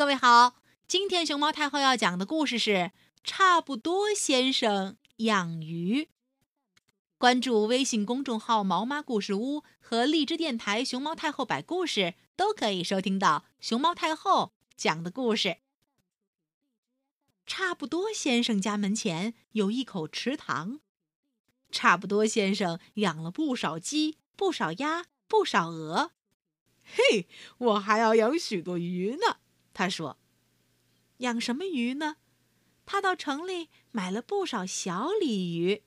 各位好，今天熊猫太后要讲的故事是《差不多先生养鱼》。关注微信公众号“毛妈故事屋”和荔枝电台“熊猫太后摆故事”，都可以收听到熊猫太后讲的故事。差不多先生家门前有一口池塘，差不多先生养了不少鸡、不少鸭、不少鹅。嘿，我还要养许多鱼呢。他说：“养什么鱼呢？”他到城里买了不少小鲤鱼。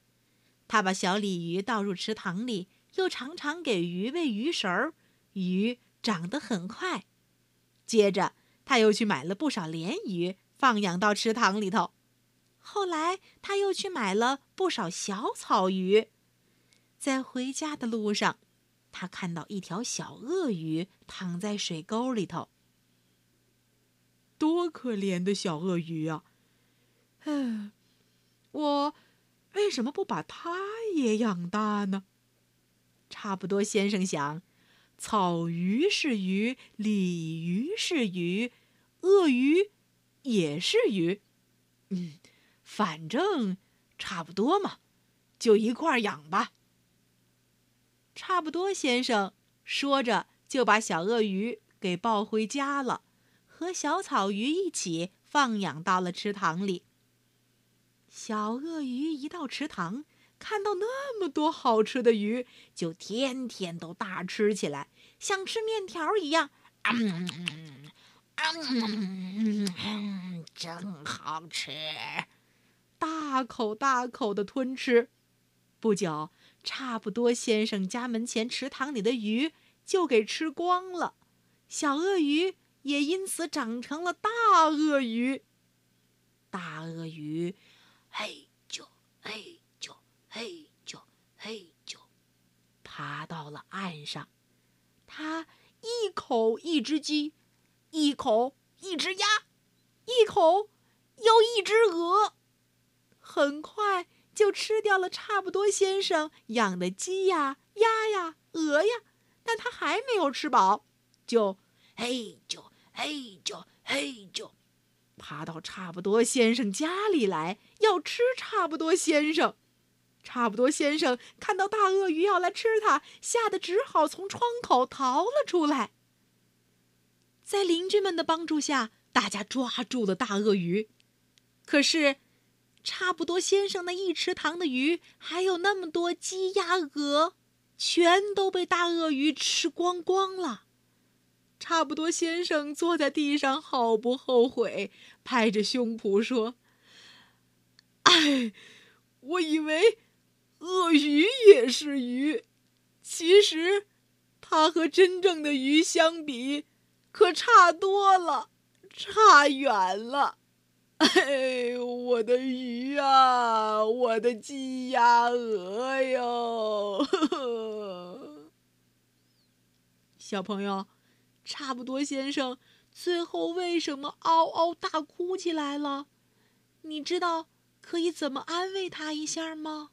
他把小鲤鱼倒入池塘里，又常常给鱼喂鱼食儿，鱼长得很快。接着，他又去买了不少鲢鱼，放养到池塘里头。后来，他又去买了不少小草鱼。在回家的路上，他看到一条小鳄鱼躺在水沟里头。多可怜的小鳄鱼啊！嗯，我为什么不把它也养大呢？差不多先生想，草鱼是鱼，鲤鱼是鱼，鳄鱼也是鱼。嗯，反正差不多嘛，就一块养吧。差不多先生说着，就把小鳄鱼给抱回家了。和小草鱼一起放养到了池塘里。小鳄鱼一到池塘，看到那么多好吃的鱼，就天天都大吃起来，像吃面条一样。嗯嗯嗯，真好吃！大口大口的吞吃。不久，差不多先生家门前池塘里的鱼就给吃光了。小鳄鱼。也因此长成了大鳄鱼。大鳄鱼，嘿啾嘿啾嘿啾嘿啾，爬到了岸上。它一口一只鸡，一口一只鸭，一口又一只鹅，很快就吃掉了差不多先生养的鸡呀、鸭呀、鹅呀。但它还没有吃饱，就嘿啾。嘿啾嘿啾，爬到差不多先生家里来，要吃差不多先生。差不多先生看到大鳄鱼要来吃它，吓得只好从窗口逃了出来。在邻居们的帮助下，大家抓住了大鳄鱼。可是，差不多先生那一池塘的鱼，还有那么多鸡鸭鹅，全都被大鳄鱼吃光光了。差不多，先生坐在地上，好不后悔，拍着胸脯说：“哎，我以为鳄鱼也是鱼，其实它和真正的鱼相比，可差多了，差远了。哎，我的鱼啊，我的鸡鸭鹅哟！”呵呵小朋友。差不多，先生最后为什么嗷嗷大哭起来了？你知道可以怎么安慰他一下吗？